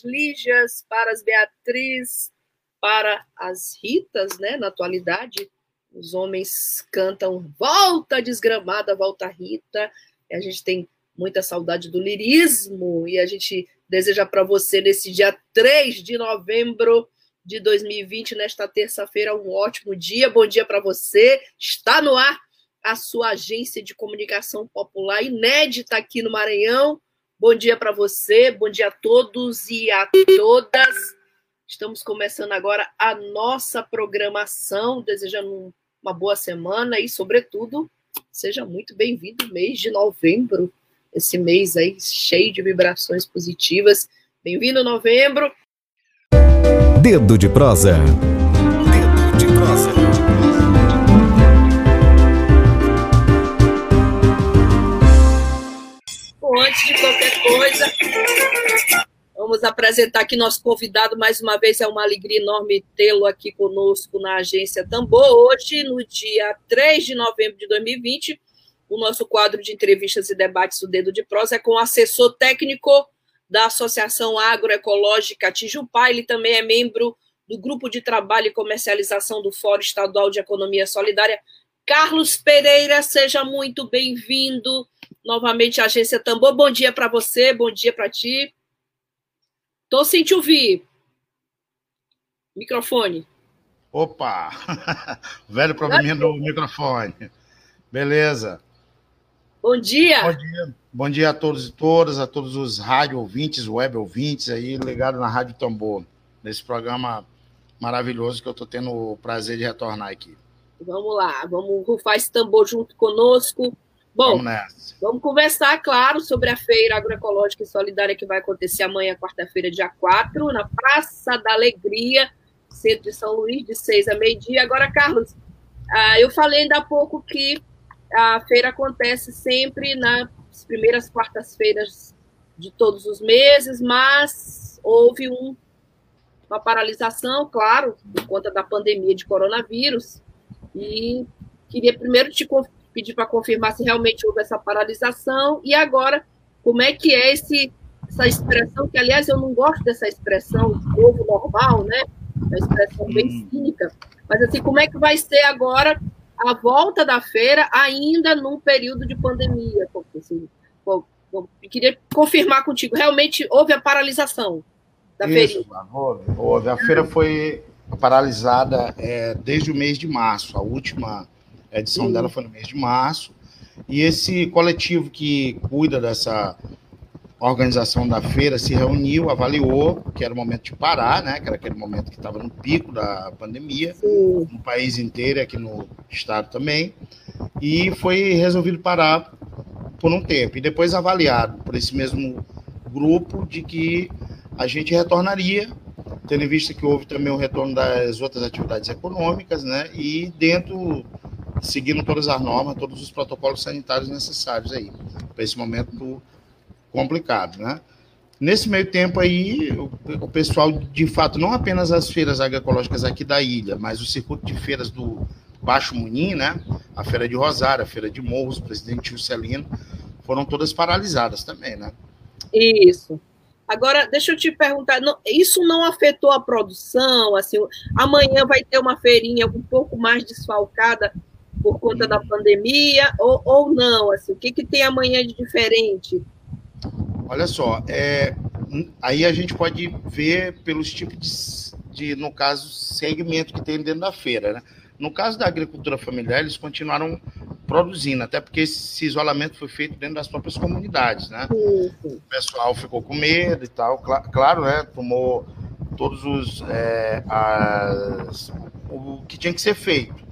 As Lígias, para as Beatriz, para as Ritas, né? Na atualidade, os homens cantam Volta Desgramada, Volta Rita. A gente tem muita saudade do lirismo e a gente deseja para você nesse dia 3 de novembro de 2020, nesta terça-feira, um ótimo dia. Bom dia para você. Está no ar a sua agência de comunicação popular inédita aqui no Maranhão Bom dia para você, bom dia a todos e a todas. Estamos começando agora a nossa programação, desejando uma boa semana e, sobretudo, seja muito bem-vindo mês de novembro, esse mês aí cheio de vibrações positivas. Bem-vindo novembro. Dedo de prosa. Dedo de prosa. Antes de qualquer coisa, vamos apresentar aqui nosso convidado mais uma vez. É uma alegria enorme tê-lo aqui conosco na agência Tambor. Hoje, no dia 3 de novembro de 2020, o nosso quadro de entrevistas e debates do Dedo de Prosa é com o assessor técnico da Associação Agroecológica Tijupá. Ele também é membro do Grupo de Trabalho e Comercialização do Fórum Estadual de Economia Solidária. Carlos Pereira, seja muito bem-vindo novamente a agência Tambor. Bom dia para você, bom dia para ti. Tô sem te ouvir. Microfone. Opa! Velho probleminha do microfone. Beleza. Bom dia. Bom dia. Bom dia a todos e todas, a todos os rádio ouvintes, web ouvintes aí ligados na Rádio Tambor, nesse programa maravilhoso que eu estou tendo o prazer de retornar aqui. Vamos lá, vamos rufar esse tambor junto conosco. Bom, vamos, vamos, conversar, claro, sobre a feira agroecológica e solidária que vai acontecer amanhã, quarta-feira, dia 4, na Praça da Alegria, centro de São Luís, de 6 a meio-dia. Agora, Carlos, ah, eu falei ainda há pouco que a feira acontece sempre nas primeiras quartas-feiras de todos os meses, mas houve um, uma paralisação, claro, por conta da pandemia de coronavírus. E queria primeiro te pedir para confirmar se realmente houve essa paralisação e agora como é que é esse, essa expressão, que aliás eu não gosto dessa expressão novo normal, né? Uma expressão bem hum. cínica, mas assim, como é que vai ser agora a volta da feira ainda num período de pandemia? Assim, eu queria confirmar contigo, realmente houve a paralisação da feira? Houve, houve. A feira foi paralisada é, desde o mês de março, a última a edição Sim. dela foi no mês de março. E esse coletivo que cuida dessa organização da feira se reuniu, avaliou que era o momento de parar, né? Que era aquele momento que estava no pico da pandemia, Sim. no país inteiro, e aqui no estado também. E foi resolvido parar por um tempo. E depois avaliado por esse mesmo grupo de que a gente retornaria, tendo em vista que houve também o retorno das outras atividades econômicas, né? E dentro seguindo todas as normas, todos os protocolos sanitários necessários aí, para esse momento complicado, né? Nesse meio tempo aí, o, pessoal, de fato, não apenas as feiras agroecológicas aqui da ilha, mas o circuito de feiras do Baixo Munim, né? A feira de Rosário, a feira de Morros, Presidente Juscelino, foram todas paralisadas também, né? Isso. Agora, deixa eu te perguntar, não, isso não afetou a produção? Assim, amanhã vai ter uma feirinha um pouco mais desfalcada por conta da pandemia ou, ou não? Assim, o que, que tem amanhã de diferente? Olha só, é, aí a gente pode ver pelos tipos de, de, no caso, segmento que tem dentro da feira. Né? No caso da agricultura familiar, eles continuaram produzindo, até porque esse isolamento foi feito dentro das próprias comunidades, né? Sim. O pessoal ficou com medo e tal, claro, né? Tomou todos os é, as, o que tinha que ser feito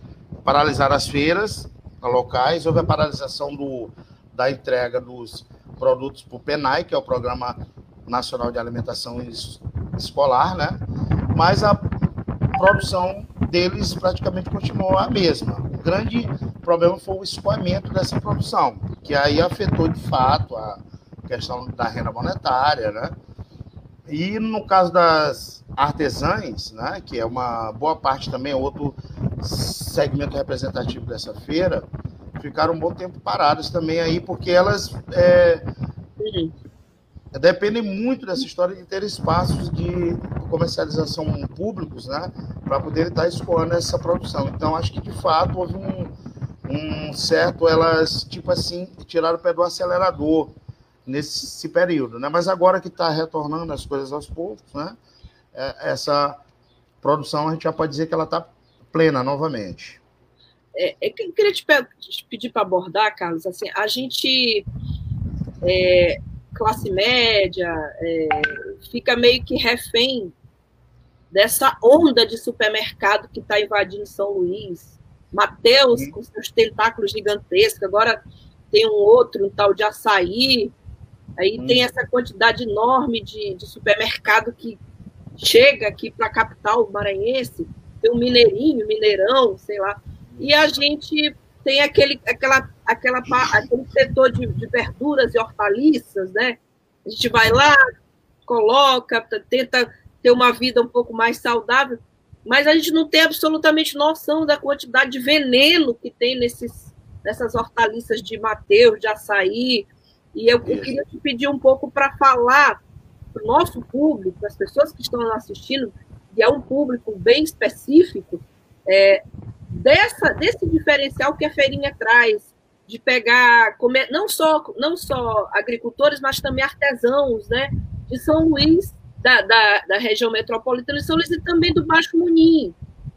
paralisar as feiras locais, houve a paralisação do, da entrega dos produtos para o PENAI, que é o Programa Nacional de Alimentação escolar, né? Mas a produção deles praticamente continuou a mesma. O grande problema foi o escoamento dessa produção, que aí afetou de fato a questão da renda monetária, né? E no caso das artesãs, né, que é uma boa parte também, outro segmento representativo dessa feira, ficaram um bom tempo paradas também aí, porque elas é, dependem muito dessa história de ter espaços de comercialização públicos, né, para poder estar escoando essa produção. Então, acho que de fato houve um, um certo, elas, tipo assim, tiraram o pé do acelerador nesse período, né? Mas agora que está retornando as coisas aos poucos, né? É, essa produção a gente já pode dizer que ela está plena novamente. É, é eu queria te, pedir para abordar, Carlos, assim, a gente é, classe média é, fica meio que refém dessa onda de supermercado que está invadindo São Luís. Mateus, com seus tentáculos gigantescos, agora tem um outro, um tal de açaí, Aí hum. tem essa quantidade enorme de, de supermercado que chega aqui para a capital maranhense, tem um mineirinho, mineirão, sei lá, e a gente tem aquele, aquela, aquela, aquele setor de, de verduras e hortaliças, né? A gente vai lá, coloca, tenta ter uma vida um pouco mais saudável, mas a gente não tem absolutamente noção da quantidade de veneno que tem nesses, nessas hortaliças de Mateus, de açaí, e eu, eu queria te pedir um pouco para falar para o nosso público, para as pessoas que estão assistindo, que é um público bem específico, é, dessa, desse diferencial que a feirinha traz, de pegar não só, não só agricultores, mas também artesãos né, de São Luís, da, da, da região metropolitana de São Luís e também do Baixo Munim.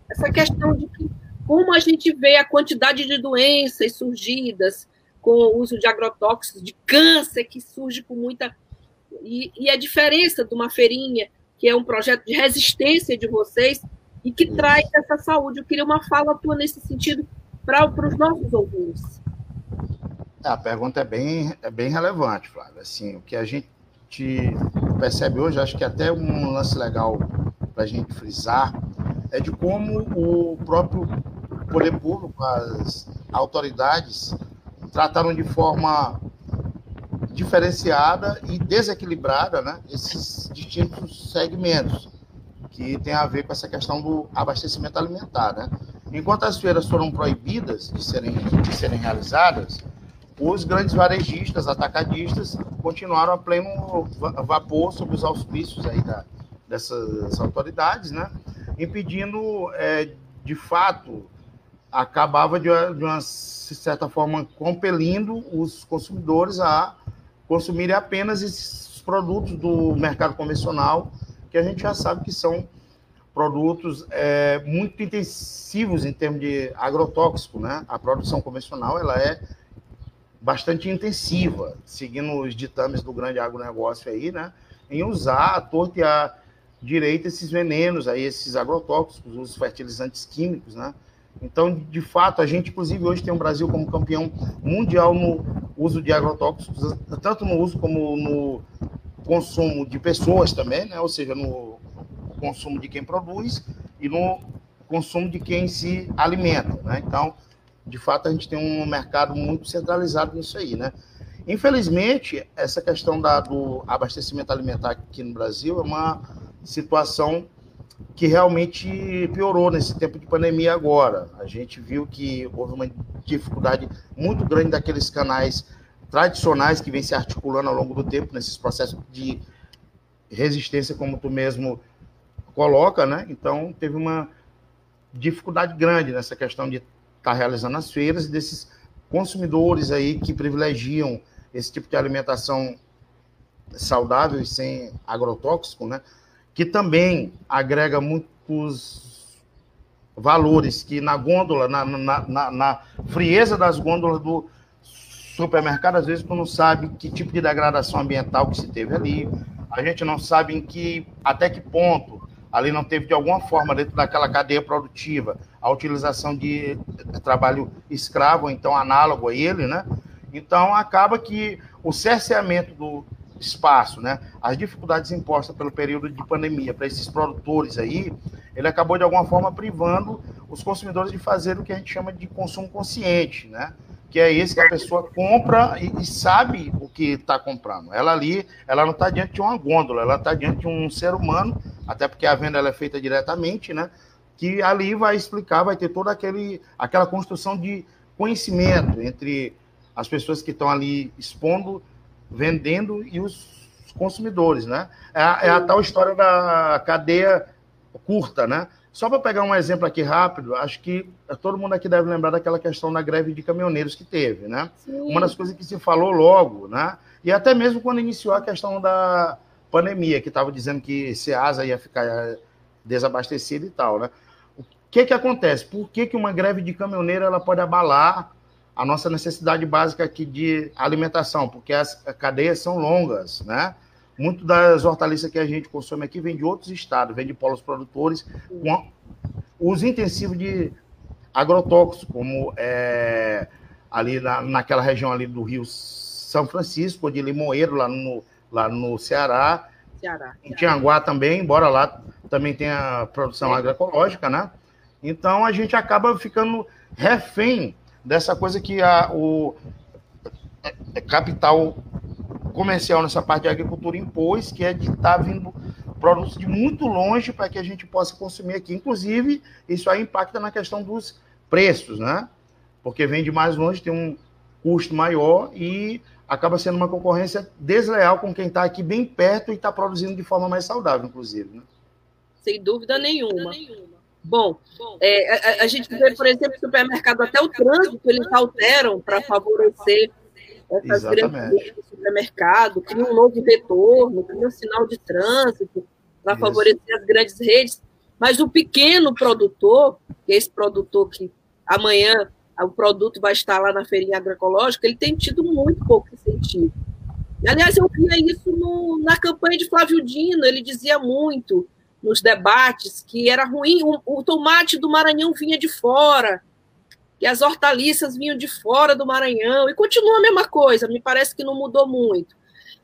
Essa questão de que, como a gente vê a quantidade de doenças surgidas, com o uso de agrotóxicos, de câncer que surge com muita. E, e a diferença de uma feirinha, que é um projeto de resistência de vocês e que traz essa saúde. Eu queria uma fala tua nesse sentido para os nossos ouvintes. A pergunta é bem, é bem relevante, Flávia. Assim, o que a gente percebe hoje, acho que até um lance legal para a gente frisar, é de como o próprio poder público, as autoridades, trataram de forma diferenciada e desequilibrada né, esses distintos segmentos que tem a ver com essa questão do abastecimento alimentar. Né? Enquanto as feiras foram proibidas de serem, de serem realizadas, os grandes varejistas, atacadistas, continuaram a pleno vapor sob os auspícios aí da, dessas autoridades, né? impedindo, é, de fato, acabava de uma, de uma certa forma compelindo os consumidores a consumirem apenas esses produtos do mercado convencional que a gente já sabe que são produtos é, muito intensivos em termos de agrotóxico, né? A produção convencional ela é bastante intensiva, seguindo os ditames do grande agronegócio aí, né? Em usar a torta e a direita esses venenos aí, esses agrotóxicos, os fertilizantes químicos, né? Então, de fato, a gente, inclusive, hoje tem o Brasil como campeão mundial no uso de agrotóxicos, tanto no uso como no consumo de pessoas também, né? ou seja, no consumo de quem produz e no consumo de quem se alimenta. Né? Então, de fato, a gente tem um mercado muito centralizado nisso aí. Né? Infelizmente, essa questão da, do abastecimento alimentar aqui no Brasil é uma situação que realmente piorou nesse tempo de pandemia agora. A gente viu que houve uma dificuldade muito grande daqueles canais tradicionais que vêm se articulando ao longo do tempo nesses processos de resistência, como tu mesmo coloca, né? Então, teve uma dificuldade grande nessa questão de estar tá realizando as feiras e desses consumidores aí que privilegiam esse tipo de alimentação saudável e sem agrotóxico, né? que também agrega muitos valores que na gôndola, na, na, na, na frieza das gôndolas do supermercado, às vezes tu não sabe que tipo de degradação ambiental que se teve ali, a gente não sabe em que, até que ponto ali não teve de alguma forma dentro daquela cadeia produtiva a utilização de trabalho escravo, então análogo a ele, né? Então acaba que o cerceamento do, espaço, né? As dificuldades impostas pelo período de pandemia para esses produtores aí, ele acabou de alguma forma privando os consumidores de fazer o que a gente chama de consumo consciente, né? Que é esse que a pessoa compra e, e sabe o que está comprando. Ela ali, ela não está diante de uma gôndola, ela está diante de um ser humano, até porque a venda é feita diretamente, né? Que ali vai explicar, vai ter toda aquele, aquela construção de conhecimento entre as pessoas que estão ali expondo vendendo e os consumidores, né? É, é a tal história da cadeia curta, né? Só para pegar um exemplo aqui rápido, acho que todo mundo aqui deve lembrar daquela questão da greve de caminhoneiros que teve, né? Sim. Uma das coisas que se falou logo, né? E até mesmo quando iniciou a questão da pandemia, que estava dizendo que Ceasa ia ficar desabastecida e tal, né? O que que acontece? Por que, que uma greve de caminhoneiro ela pode abalar a nossa necessidade básica aqui de alimentação, porque as cadeias são longas, né? Muito das hortaliças que a gente consome aqui vem de outros estados, vem de polos produtores com uso intensivo de agrotóxicos, como é, ali na, naquela região ali do Rio São Francisco, de Limoeiro, lá no, lá no Ceará. Ceará. Em Tianguá também, embora lá também tenha produção agroecológica, né? Então a gente acaba ficando refém dessa coisa que a, o é, é capital comercial nessa parte de agricultura impôs, que é de estar tá vindo produtos de muito longe para que a gente possa consumir aqui. Inclusive, isso aí impacta na questão dos preços, né? Porque vem de mais longe, tem um custo maior e acaba sendo uma concorrência desleal com quem está aqui bem perto e está produzindo de forma mais saudável, inclusive. Né? Sem dúvida nenhuma. Bom, é, a, a, gente vê, por exemplo, supermercado, até o trânsito eles alteram para favorecer essas Exatamente. grandes redes de supermercado, cria um novo retorno, cria um sinal de trânsito para favorecer as grandes redes. Mas o pequeno produtor, que é esse produtor que amanhã o produto vai estar lá na feirinha agroecológica, ele tem tido muito pouco incentivo. Aliás, eu via isso no, na campanha de Flávio Dino, ele dizia muito nos debates que era ruim, o, o, tomate do Maranhão vinha de fora, que as hortaliças vinham de fora do Maranhão, e continua a mesma coisa, me parece que não mudou muito.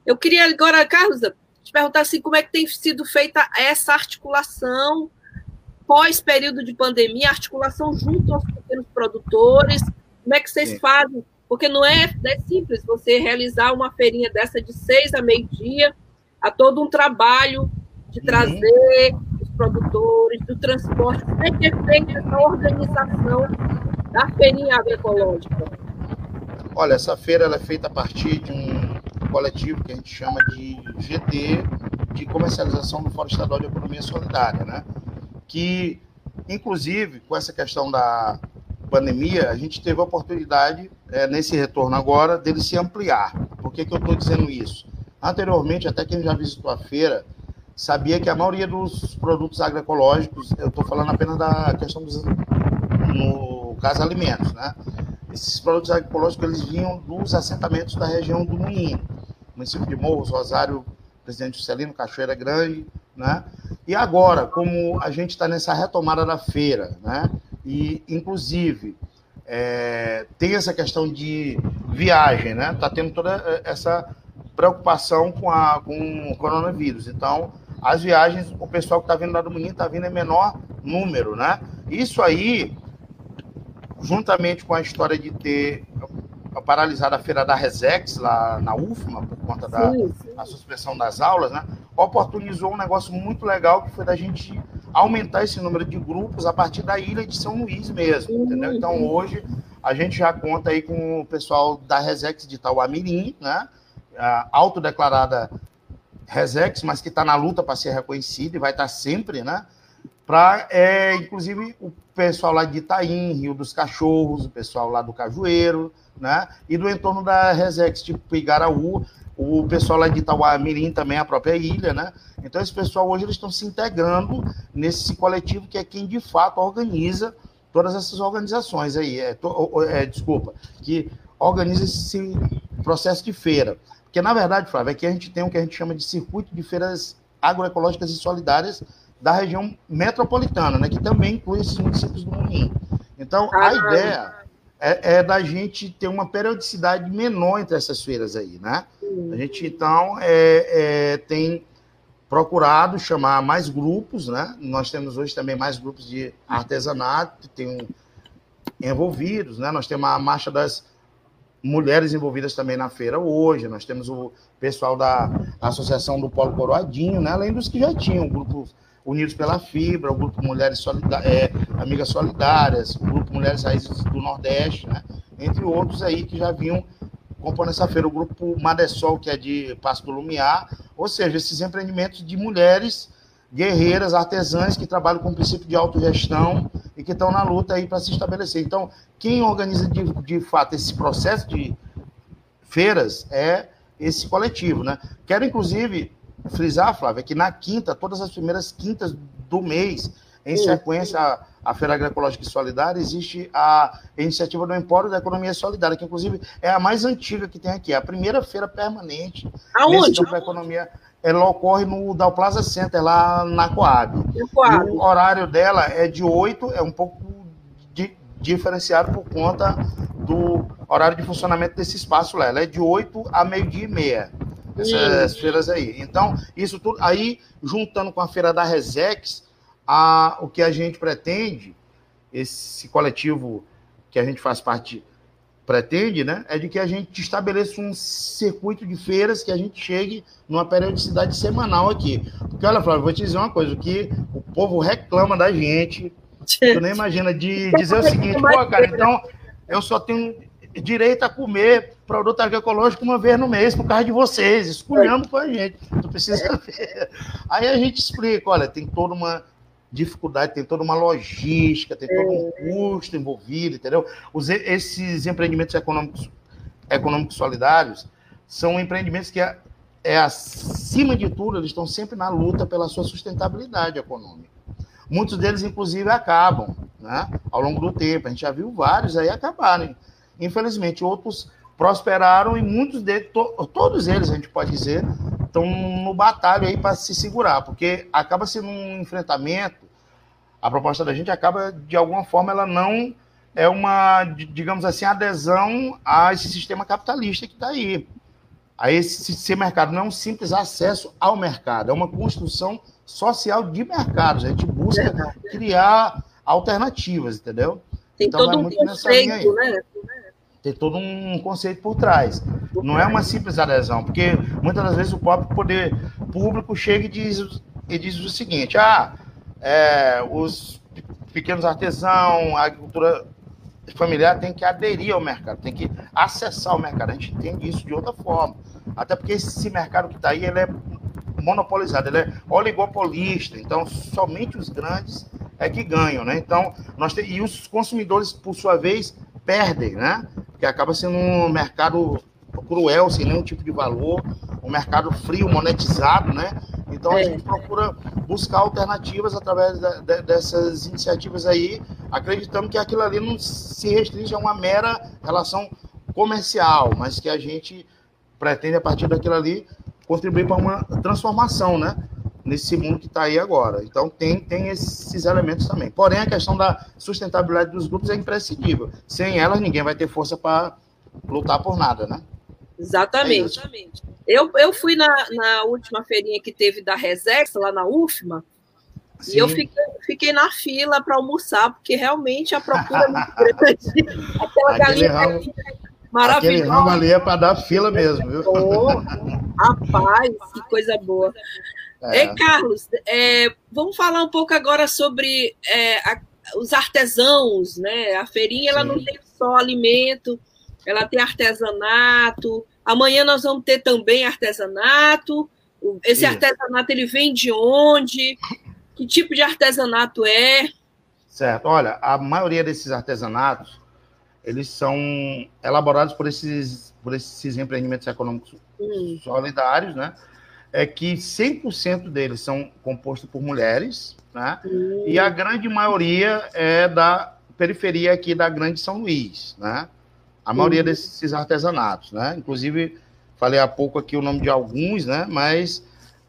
Eu queria agora, Carlos, te perguntar assim, como é que tem sido feita essa articulação pós período de pandemia, articulação junto aos pequenos produtores, como é que vocês Sim. fazem? Porque não é, é simples você realizar uma feirinha dessa de seis a meio-dia, há todo um trabalho de trazer uhum. os produtores, do transporte. Como é que é feita essa organização da feirinha agroecológica? Olha, essa feira ela é feita a partir de um coletivo que a gente chama de GT, de comercialização do Fórum Estadual de Economia Solidária, né? Que, inclusive, com essa questão da pandemia, a gente teve a oportunidade, é, nesse retorno agora, dele se ampliar. Por que, que eu estou dizendo isso? Anteriormente, até quem já visitou a feira, sabia que a maioria dos produtos agroecológicos, eu estou falando apenas da questão dos, no caso, alimentos, né? Esses produtos agroecológicos, eles vinham dos assentamentos da região do Moinho, município de Morros, Rosário, Presidente Juscelino, Cachoeira Grande, né? E agora, como a gente está nessa retomada da feira, né? E, inclusive, é, tem essa questão de viagem, né? Está tendo toda essa preocupação com, a, com o coronavírus. Então, as viagens, o pessoal que está vindo lá do Moinho está vindo em menor número, né? Isso aí, juntamente com a história de ter paralisado a feira da Resex lá na UFMA, por conta da sim, sim. suspensão das aulas, né? Oportunizou um negócio muito legal que foi da gente aumentar esse número de grupos a partir da ilha de São Luís mesmo, entendeu? Então hoje a gente já conta aí com o pessoal da Resex de Tauamirim, né? autodeclarada Resex, mas que está na luta para ser reconhecida e vai estar tá sempre, né? Para, é, inclusive, o pessoal lá de Itaim, Rio dos Cachorros, o pessoal lá do Cajueiro, né? E do entorno da Resex, tipo Igaraú, o pessoal lá de Itauamirim também, a própria ilha, né? Então, esse pessoal hoje eles estão se integrando nesse coletivo que é quem de fato organiza todas essas organizações aí, é, to, é, desculpa, que organiza esse processo de feira. Porque, na verdade, Flávio, aqui a gente tem o que a gente chama de circuito de feiras agroecológicas e solidárias da região metropolitana, né, que também inclui esses municípios do Moinho. Então, a ideia é, é, da gente ter uma periodicidade menor entre essas feiras aí, né? A gente, então, é, é, tem procurado chamar mais grupos, né? Nós temos hoje também mais grupos de artesanato que tem envolvidos, né? Nós temos a marcha das mulheres envolvidas também na feira hoje, nós temos o pessoal da Associação do Polo Coroadinho, né? Além dos que já tinham, o grupo Unidos pela Fibra, o grupo Mulheres Solidá é, Amigas Solidárias, o grupo Mulheres Raízes do Nordeste, né? Entre outros aí que já vinham compondo essa feira, o grupo Madessol, que é de Passo Lumiar, ou seja, esses empreendimentos de mulheres guerreiras, artesãs que trabalham com o princípio de autogestão e que estão na luta aí para se estabelecer. Então, quem organiza de, de fato esse processo de feiras é esse coletivo, né? Quero, inclusive, frisar, Flávia, que na quinta, todas as primeiras quintas do mês, em sequência à, à Feira Agroecológica e Solidária, existe a iniciativa do Empório da Economia Solidária, que inclusive é a mais antiga que tem aqui, é a primeira feira permanente Aonde? da economia. Ela ocorre no Dal Plaza Center, lá na Coab. Coab. o horário dela é de 8, é um pouco di, diferenciado por conta do horário de funcionamento desse espaço lá. Ela é de 8 a meio-dia e meia essas Sim. feiras aí. Então, isso tudo aí, juntando com a feira da Resex, a, o que a gente pretende, esse coletivo que a gente faz parte pretende, né, é de que a gente estabeleça um circuito de feiras que a gente chegue numa periodicidade semanal aqui. Porque, olha, Flávio, vou te dizer uma coisa, o que o povo reclama da gente, tu nem imagina, de dizer o seguinte, pô, cara, então eu só tenho direito a comer produto agroecológico uma vez no mês por causa de vocês, escolhendo com a gente. Tu precisa ver. Aí a gente explica, olha, tem toda uma dificuldade, tem toda uma logística, tem todo um é. custo envolvido, entendeu? Os, esses empreendimentos econômicos, econômicos solidários são empreendimentos que, é, é, acima de tudo, eles estão sempre na luta pela sua sustentabilidade econômica. Muitos deles, inclusive, acabam né, ao longo do tempo. A gente já viu vários aí acabarem. Infelizmente, outros prosperaram e muitos deles, to, todos eles, a gente pode dizer, estão no batalho aí para se segurar, porque acaba sendo um enfrentamento, a proposta da gente acaba, de alguma forma, ela não é uma, digamos assim, adesão a esse sistema capitalista que está aí. A esse, esse mercado não é um simples acesso ao mercado, é uma construção social de mercados. A gente busca criar alternativas, entendeu? Tem então, todo um conceito, né? Tem todo um conceito por trás. Não é uma simples adesão, porque muitas das vezes o próprio poder público chega e diz, e diz o seguinte: ah, é, os pequenos artesãos, a agricultura familiar tem que aderir ao mercado, tem que acessar o mercado. A gente entende isso de outra forma. Até porque esse mercado que está aí, ele é monopolizado, ele é oligopolista, então somente os grandes é que ganham, né? Então, nós tem, e os consumidores, por sua vez, perdem, né? Porque acaba sendo um mercado cruel, sem nenhum tipo de valor, um mercado frio, monetizado, né? Então a é. gente procura buscar alternativas através de, de, dessas iniciativas aí, acreditando que aquilo ali não se restringe a uma mera relação comercial, mas que a gente pretende, a partir daquilo ali, contribuir para uma transformação, né? Nesse mundo que está aí agora. Então, tem, tem esses elementos também. Porém, a questão da sustentabilidade dos grupos é imprescindível. Sem elas, ninguém vai ter força para lutar por nada, né? Exatamente. É eu, eu fui na, na última feirinha que teve da Resex, lá na UFMA, Sim. e eu fiquei, fiquei na fila para almoçar, porque realmente a procura é muito grande. Aquela galinha ramo, maravilhosa. Aquele ramo ali é para dar fila mesmo, viu? Oh, rapaz, que coisa boa. É. Ei, Carlos, é, vamos falar um pouco agora sobre é, a, os artesãos, né? A feirinha ela não tem só alimento, ela tem artesanato. Amanhã nós vamos ter também artesanato. Esse Isso. artesanato ele vem de onde? Que tipo de artesanato é? Certo. Olha, a maioria desses artesanatos eles são elaborados por esses por esses empreendimentos econômicos hum. solidários, né? É que 100% deles são compostos por mulheres, né? Uhum. E a grande maioria é da periferia aqui da Grande São Luís, né? A maioria uhum. desses artesanatos, né? Inclusive, falei há pouco aqui o nome de alguns, né? Mas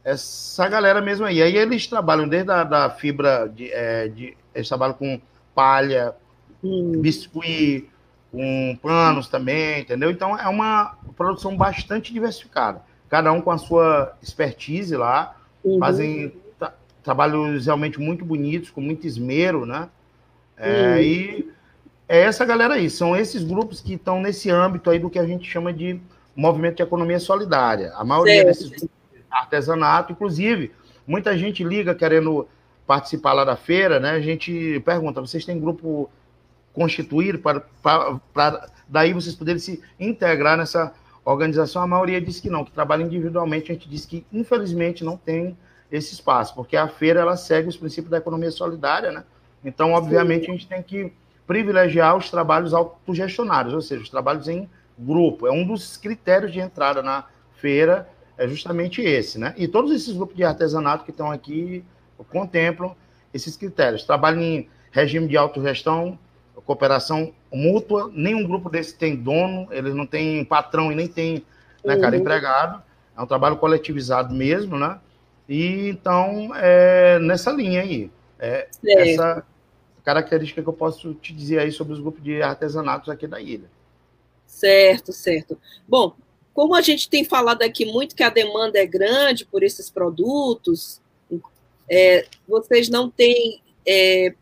essa galera mesmo aí. Aí eles trabalham desde a da fibra, de, é, de, eles trabalham com palha, uhum. biscuit, com panos também, entendeu? Então é uma produção bastante diversificada. Cada um com a sua expertise lá, uhum. fazem tra trabalhos realmente muito bonitos, com muito esmero, né? É, uhum. E é essa galera aí, são esses grupos que estão nesse âmbito aí do que a gente chama de movimento de economia solidária. A maioria desses grupos artesanato, inclusive, muita gente liga querendo participar lá da feira, né? A gente pergunta: vocês têm grupo constituído para, para, para daí vocês poderem se integrar nessa organização? A maioria diz que não, que trabalha individualmente. A gente diz que, infelizmente, não tem esse espaço, porque a feira ela segue os princípios da economia solidária, né? Então, obviamente, Sim. a gente tem que privilegiar os trabalhos autogestionários, ou seja, os trabalhos em grupo. É um dos critérios de entrada na feira, é justamente esse, né? E todos esses grupos de artesanato que estão aqui contemplam esses critérios. Trabalham em regime de autogestão, cooperação mútua, nenhum grupo desse tem dono, eles não têm patrão e nem tem, né, cara, uhum. empregado. É um trabalho coletivizado mesmo, né? E então, é nessa linha aí. É essa característica que eu posso te dizer aí sobre os grupos de artesanatos aqui da ilha. Certo, certo. Bom, como a gente tem falado aqui muito que a demanda é grande por esses produtos, é, vocês não têm é,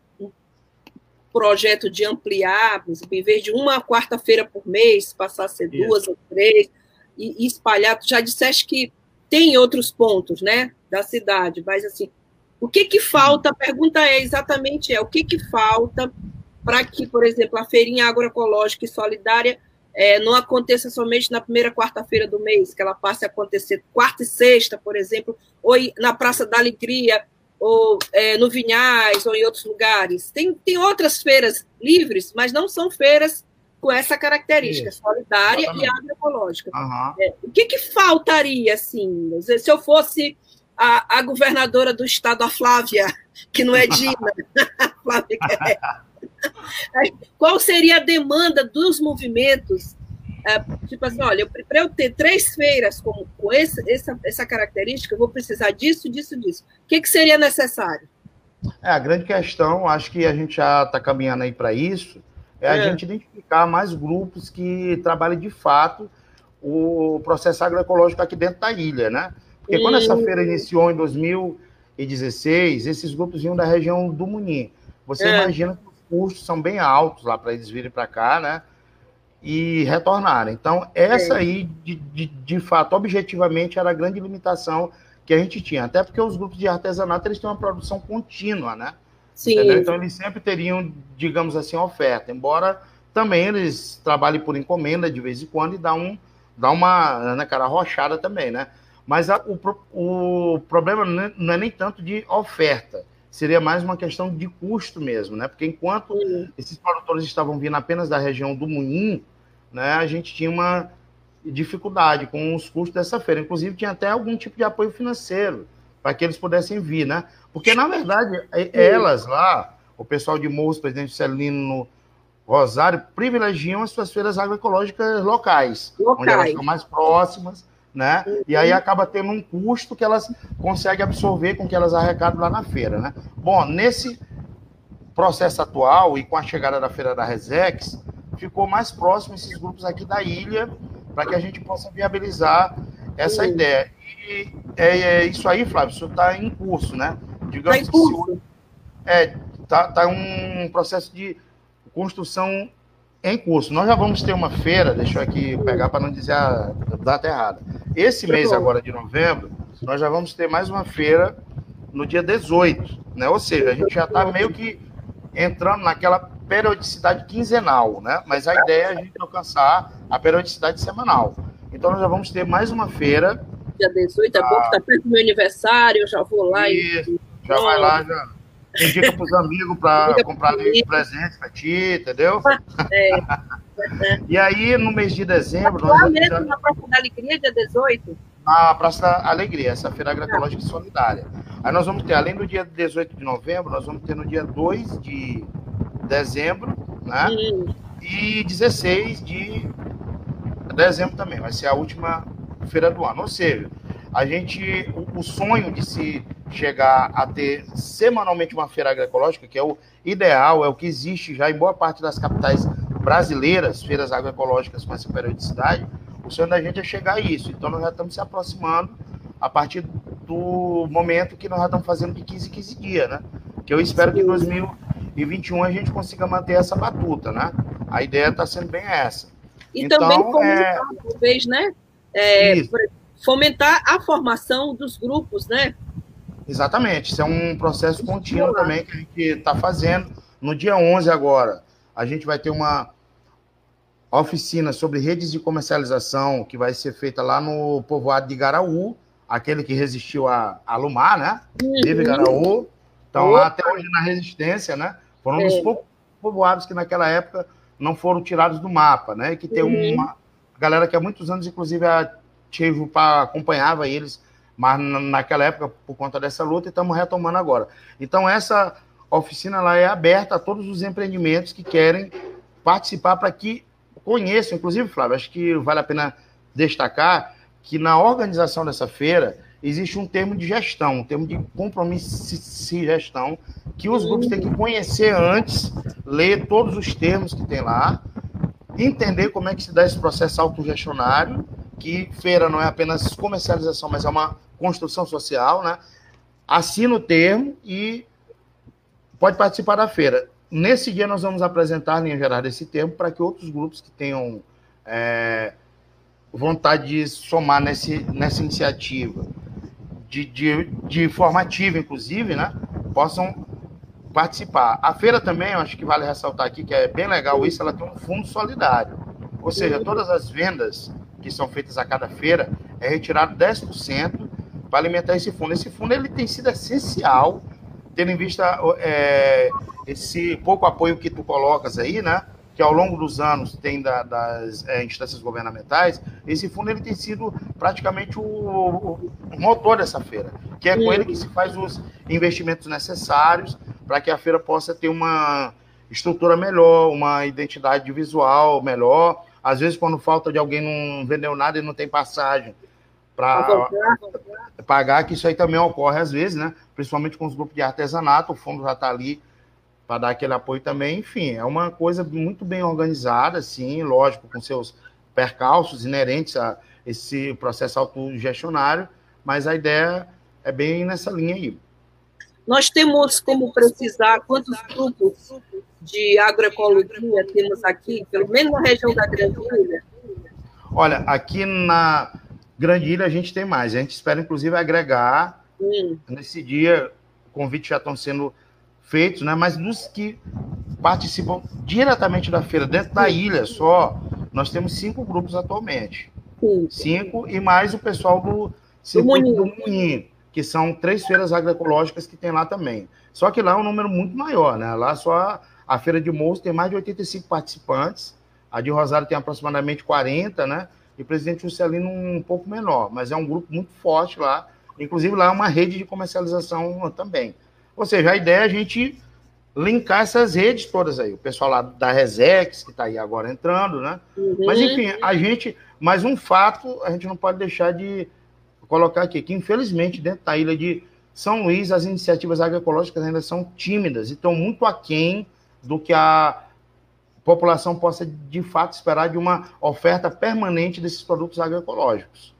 projeto de ampliar, em vez de uma quarta-feira por mês, passar a ser duas Isso. ou três, e, e espalhar. Tu já disseste que tem outros pontos, né, da cidade, mas assim, o que que falta? A pergunta é exatamente é o que que falta para que, por exemplo, a feirinha agroecológica e solidária é, não aconteça somente na primeira quarta-feira do mês, que ela passe a acontecer quarta e sexta, por exemplo, ou na Praça da Alegria, ou é, no Vinhais, ou em outros lugares. Tem, tem outras feiras livres, mas não são feiras com essa característica, Isso. solidária Exatamente. e agroecológica. Uhum. É, o que, que faltaria, assim, se eu fosse a, a governadora do estado, a Flávia, que não é Dina, Flávia, é, Qual seria a demanda dos movimentos? É, tipo assim, olha, para eu ter três feiras com, com esse, essa, essa característica, eu vou precisar disso, disso, disso. O que, que seria necessário? É, a grande questão, acho que a gente já está caminhando aí para isso, é a é. gente identificar mais grupos que trabalhem de fato o processo agroecológico aqui dentro da ilha, né? Porque quando essa feira iniciou em 2016, esses grupos vinham da região do Munim. Você é. imagina custos são bem altos lá para eles virem para cá, né? E retornarem. Então, essa aí, de, de, de, fato, objetivamente, era a grande limitação que a gente tinha. Até porque os grupos de artesanato eles têm uma produção contínua, né? Sim. Entendeu? Então, eles sempre teriam, digamos assim, oferta. Embora também eles trabalhem por encomenda de vez em quando e dá, um, dá uma né, cara rochada também, né? Mas a, o, o problema não é nem tanto de oferta seria mais uma questão de custo mesmo, né? Porque enquanto uhum. esses produtores estavam vindo apenas da região do Moinho, né, a gente tinha uma dificuldade com os custos dessa feira. Inclusive, tinha até algum tipo de apoio financeiro para que eles pudessem vir, né? Porque, na verdade, elas lá, o pessoal de Morros, Presidente Celino Rosário, privilegiam as suas feiras agroecológicas locais, locais. onde elas estão mais próximas, né? Uhum. E aí acaba tendo um custo que elas conseguem absorver com que elas arrecadam lá na feira, né? Bom, nesse processo atual e com a chegada da feira da Resex, ficou mais próximo esses grupos aqui da ilha para que a gente possa viabilizar essa uhum. ideia. E é, é, isso aí, Flávio, isso está em curso, né? Digamos tá em curso. que é, tá, tá um processo de construção em curso. Nós já vamos ter uma feira, deixa eu aqui pegar para não dizer a data errada. Esse mês agora de novembro, nós já vamos ter mais uma feira no dia 18, né? Ou seja, a gente já está meio que entrando naquela periodicidade quinzenal, né? Mas a ideia é a gente alcançar a periodicidade semanal. Então nós já vamos ter mais uma feira. Dia 18 é bom que está perto do meu aniversário, eu já vou lá Isso, e. Já vai lá, já indica para os amigos para comprar presente para ti, entendeu? É. e aí, no mês de dezembro. Lá mesmo, já... na Praça da Alegria, dia 18? Na Praça da Alegria, essa feira agroecológica solidária. Aí nós vamos ter, além do dia 18 de novembro, nós vamos ter no dia 2 de dezembro, né? E 16 de dezembro também. Vai ser a última feira do ano. Ou seja, a gente, o, o sonho de se chegar a ter semanalmente uma feira agroecológica, que é o ideal, é o que existe já em boa parte das capitais brasileiras, feiras agroecológicas com essa periodicidade, o sonho da gente é chegar a isso. Então, nós já estamos se aproximando a partir do momento que nós já estamos fazendo de 15 em 15 dias, né? Que eu espero que em 2021 a gente consiga manter essa batuta, né? A ideia está sendo bem essa. E então, também fomentar, é... talvez, né? É, fomentar a formação dos grupos, né? Exatamente. Isso é um processo contínuo também que a gente está fazendo. No dia 11 agora, a gente vai ter uma oficina sobre redes de comercialização que vai ser feita lá no povoado de Garaú, aquele que resistiu a, a Lumar, né? Uhum. Teve Garaú. Então, lá até hoje na resistência, né? Foram um dos é. poucos povoados que naquela época não foram tirados do mapa, né? Que tem uhum. uma galera que há muitos anos, inclusive, a Tchevupá acompanhava eles, mas naquela época, por conta dessa luta, e estamos retomando agora. Então, essa oficina lá é aberta a todos os empreendimentos que querem participar para que conheçam, inclusive, Flávio, acho que vale a pena destacar que na organização dessa feira existe um termo de gestão, um termo de compromisso e gestão, que os grupos têm que conhecer antes, ler todos os termos que tem lá, entender como é que se dá esse processo autogestionário, que feira não é apenas comercialização, mas é uma construção social, né? Assina o termo e pode participar da feira. Nesse dia nós vamos apresentar, em geral, esse termo para que outros grupos que tenham é, vontade de somar nesse, nessa iniciativa, de, de, de inclusive, né, possam participar. A feira também, eu acho que vale ressaltar aqui, que é bem legal isso, ela tem um fundo solidário. Ou seja, todas as vendas que são feitas a cada feira é retirado 10% para alimentar esse fundo. Esse fundo ele tem sido essencial, tendo em vista é, esse pouco apoio que tu colocas aí, né? Que ao longo dos anos tem da, das é, instâncias governamentais, esse fundo ele tem sido praticamente o, o, motor dessa feira, que é com ele que se faz os investimentos necessários para que a feira possa ter uma estrutura melhor, uma identidade visual melhor. Às vezes, quando falta de alguém não vendeu nada e não tem passagem para pagar, que isso aí também ocorre às vezes, né? Principalmente com os grupos de artesanato, o fundo já está ali para dar aquele apoio também. Enfim, é uma coisa muito bem organizada, sim, lógico, com seus percalços inerentes a esse processo autogestionário, mas a ideia é bem nessa linha aí. Nós temos como precisar quantos grupos de agroecologia temos aqui, pelo menos na região da Grande Ilha? Olha, aqui na Grande Ilha a gente tem mais. A gente espera, inclusive, agregar. Hum. Nesse dia, convites já estão sendo feitos, né? Mas dos que participam diretamente da feira, dentro da ilha só, nós temos cinco grupos atualmente. Sim. Cinco, e mais o pessoal do circuito do Moinho, que são três feiras agroecológicas que tem lá também. Só que lá é um número muito maior, né? Lá só a, feira de Moço tem mais de 85 participantes, a de Rosário tem aproximadamente 40, né? E Presidente Juscelino um pouco menor, mas é um grupo muito forte lá. Inclusive lá é uma rede de comercialização também. Ou seja, a ideia é a gente linkar essas redes todas aí. O pessoal lá da Resex, que está aí agora entrando, né? Uhum. Mas, enfim, a gente. Mas um fato a gente não pode deixar de colocar aqui, que infelizmente, dentro da ilha de São Luís, as iniciativas agroecológicas ainda são tímidas e estão muito aquém do que a população possa, de fato, esperar de uma oferta permanente desses produtos agroecológicos.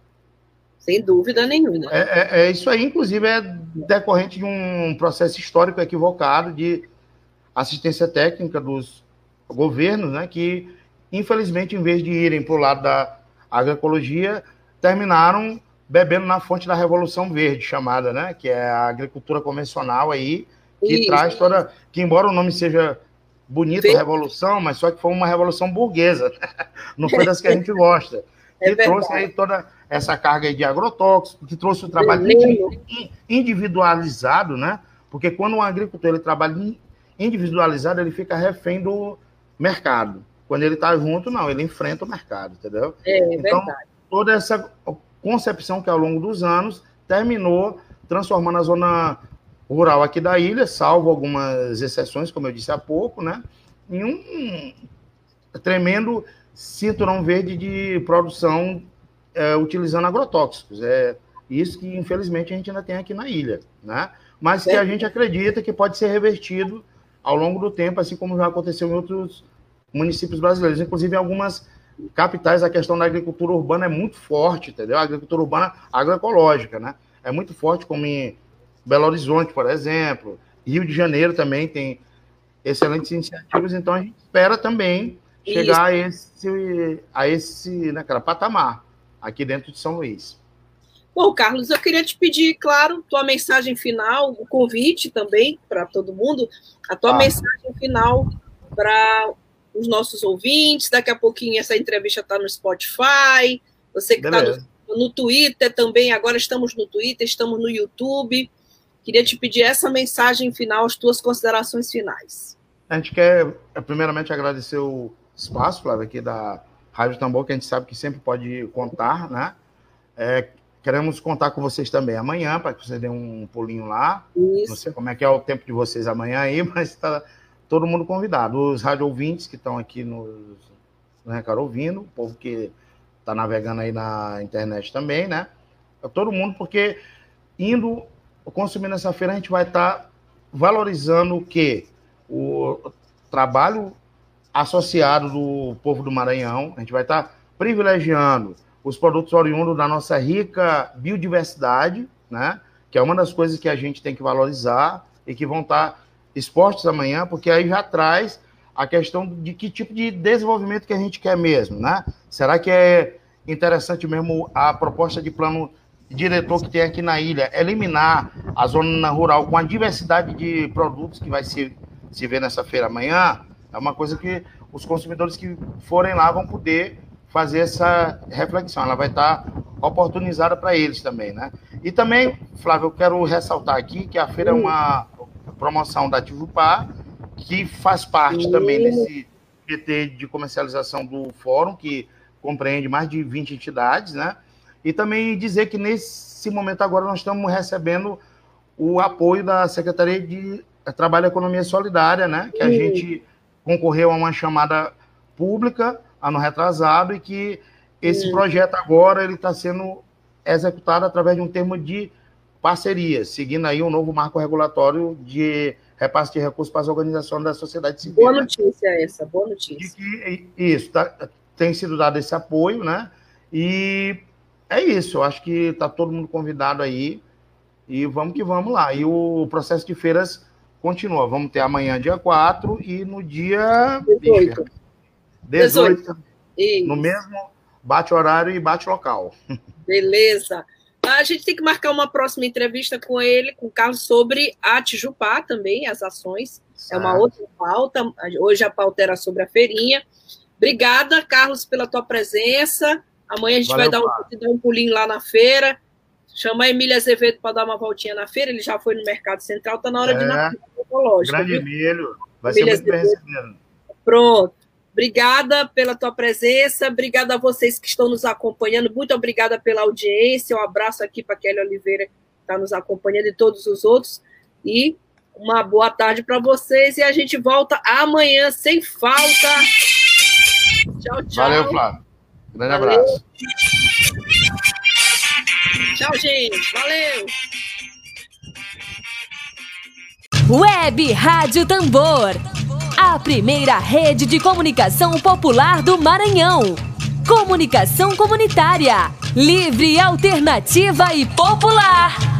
Sem dúvida nenhuma. É, é, é, isso aí, inclusive, é decorrente de um processo histórico equivocado de assistência técnica dos governos, né, que, infelizmente, em vez de irem para o lado da agroecologia, terminaram bebendo na fonte da Revolução Verde, chamada, né, que é a agricultura convencional aí, que isso. traz toda... Que, embora o nome seja bonito, revolução, mas só que foi uma revolução burguesa, não foi das que a gente gosta. É que trouxe aí toda essa carga de agrotóxico, que trouxe o trabalho individualizado, né? Porque quando um agricultor ele trabalha individualizado, ele fica refém do mercado. Quando ele está junto, não, ele enfrenta o mercado, entendeu? É, então, verdade. toda essa concepção que ao longo dos anos terminou transformando a zona rural aqui da ilha, salvo algumas exceções, como eu disse há pouco, né, em um tremendo cinturão verde de produção é, utilizando agrotóxicos. É isso que, infelizmente, a gente ainda tem aqui na ilha, né? Mas que a gente acredita que pode ser revertido ao longo do tempo, assim como já aconteceu em outros municípios brasileiros. Inclusive, em algumas capitais, a questão da agricultura urbana é muito forte, entendeu? A agricultura urbana agroecológica, né? É muito forte, como em Belo Horizonte, por exemplo. Rio de Janeiro também tem excelentes iniciativas, então a gente espera também chegar Isso. a esse, a esse cara, patamar aqui dentro de São Luís. Bom, Carlos, eu queria te pedir, claro, tua mensagem final, o convite também para todo mundo, a tua ah. mensagem final para os nossos ouvintes. Daqui a pouquinho essa entrevista está no Spotify. Você que está no, no, Twitter também, agora estamos no Twitter, estamos no YouTube. Queria te pedir essa mensagem final, as tuas considerações finais. A gente quer, primeiramente, agradecer o espaço, Flávio, aqui da Rádio Tambor, que a gente sabe que sempre pode contar, né? É, Queremos contar com vocês também amanhã, para que vocês dêem um pulinho lá. Isso. Não sei como é que é o tempo de vocês amanhã aí, mas está todo mundo convidado. Os rádio ouvintes que estão aqui nos, no Recaro ouvindo, o povo que está navegando aí na internet também, né? É todo mundo, porque indo consumindo essa feira, a gente vai estar tá valorizando o quê? O trabalho associado do povo do Maranhão, a gente vai estar privilegiando os produtos oriundos da nossa rica biodiversidade, né? Que é uma das coisas que a gente tem que valorizar e que vão estar expostos amanhã, porque aí já traz a questão de que tipo de desenvolvimento que a gente quer mesmo, né? Será que é interessante mesmo a proposta de plano diretor que tem aqui na ilha, eliminar a zona rural com a diversidade de produtos que vai se, se ver nessa feira amanhã? É uma coisa que os consumidores que forem lá vão poder fazer essa reflexão. Ela vai estar oportunizada para eles também, né? E também, Flávio, eu quero ressaltar aqui que a feira é uma promoção da Tivupá, que faz parte também desse PT de comercialização do fórum, que compreende mais de 20 entidades, né? E também dizer que nesse momento agora nós estamos recebendo o apoio da Secretaria de Trabalho e Economia Solidária, né? Que a gente concorreu a uma chamada pública ano retrasado e que esse hum. projeto agora ele está sendo executado através de um termo de parceria, seguindo aí um novo marco regulatório de repasse de recursos para as organizações da sociedade civil. Boa notícia essa, boa notícia. Que, isso, tá, tem sido dado esse apoio, né? E é isso, eu acho que está todo mundo convidado aí e vamos que vamos lá. E o processo de feiras continua. Vamos ter amanhã, dia 4, e no dia 18. 18. 18. No mesmo bate horário e bate local. Beleza. A gente tem que marcar uma próxima entrevista com ele, com o Carlos, sobre a Tijupá também, as ações. Certo. É uma outra pauta. Hoje a pauta era sobre a feirinha. Obrigada, Carlos, pela tua presença. Amanhã a gente Valeu, vai dar um, dar um pulinho lá na feira. Chama a Emília Azevedo para dar uma voltinha na feira. Ele já foi no Mercado Central, está na hora é, de ir na feira Grande viu? Emílio. Vai Emília ser muito bem recebido. Pronto. Obrigada pela tua presença, obrigada a vocês que estão nos acompanhando, muito obrigada pela audiência, um abraço aqui para Kelly Oliveira, que está nos acompanhando, e todos os outros, e uma boa tarde para vocês, e a gente volta amanhã, sem falta. Tchau, tchau. Valeu, Flávio. Grande Valeu. abraço. Tchau, gente. Valeu. Web Rádio Tambor a primeira rede de comunicação popular do Maranhão. Comunicação comunitária, livre, alternativa e popular.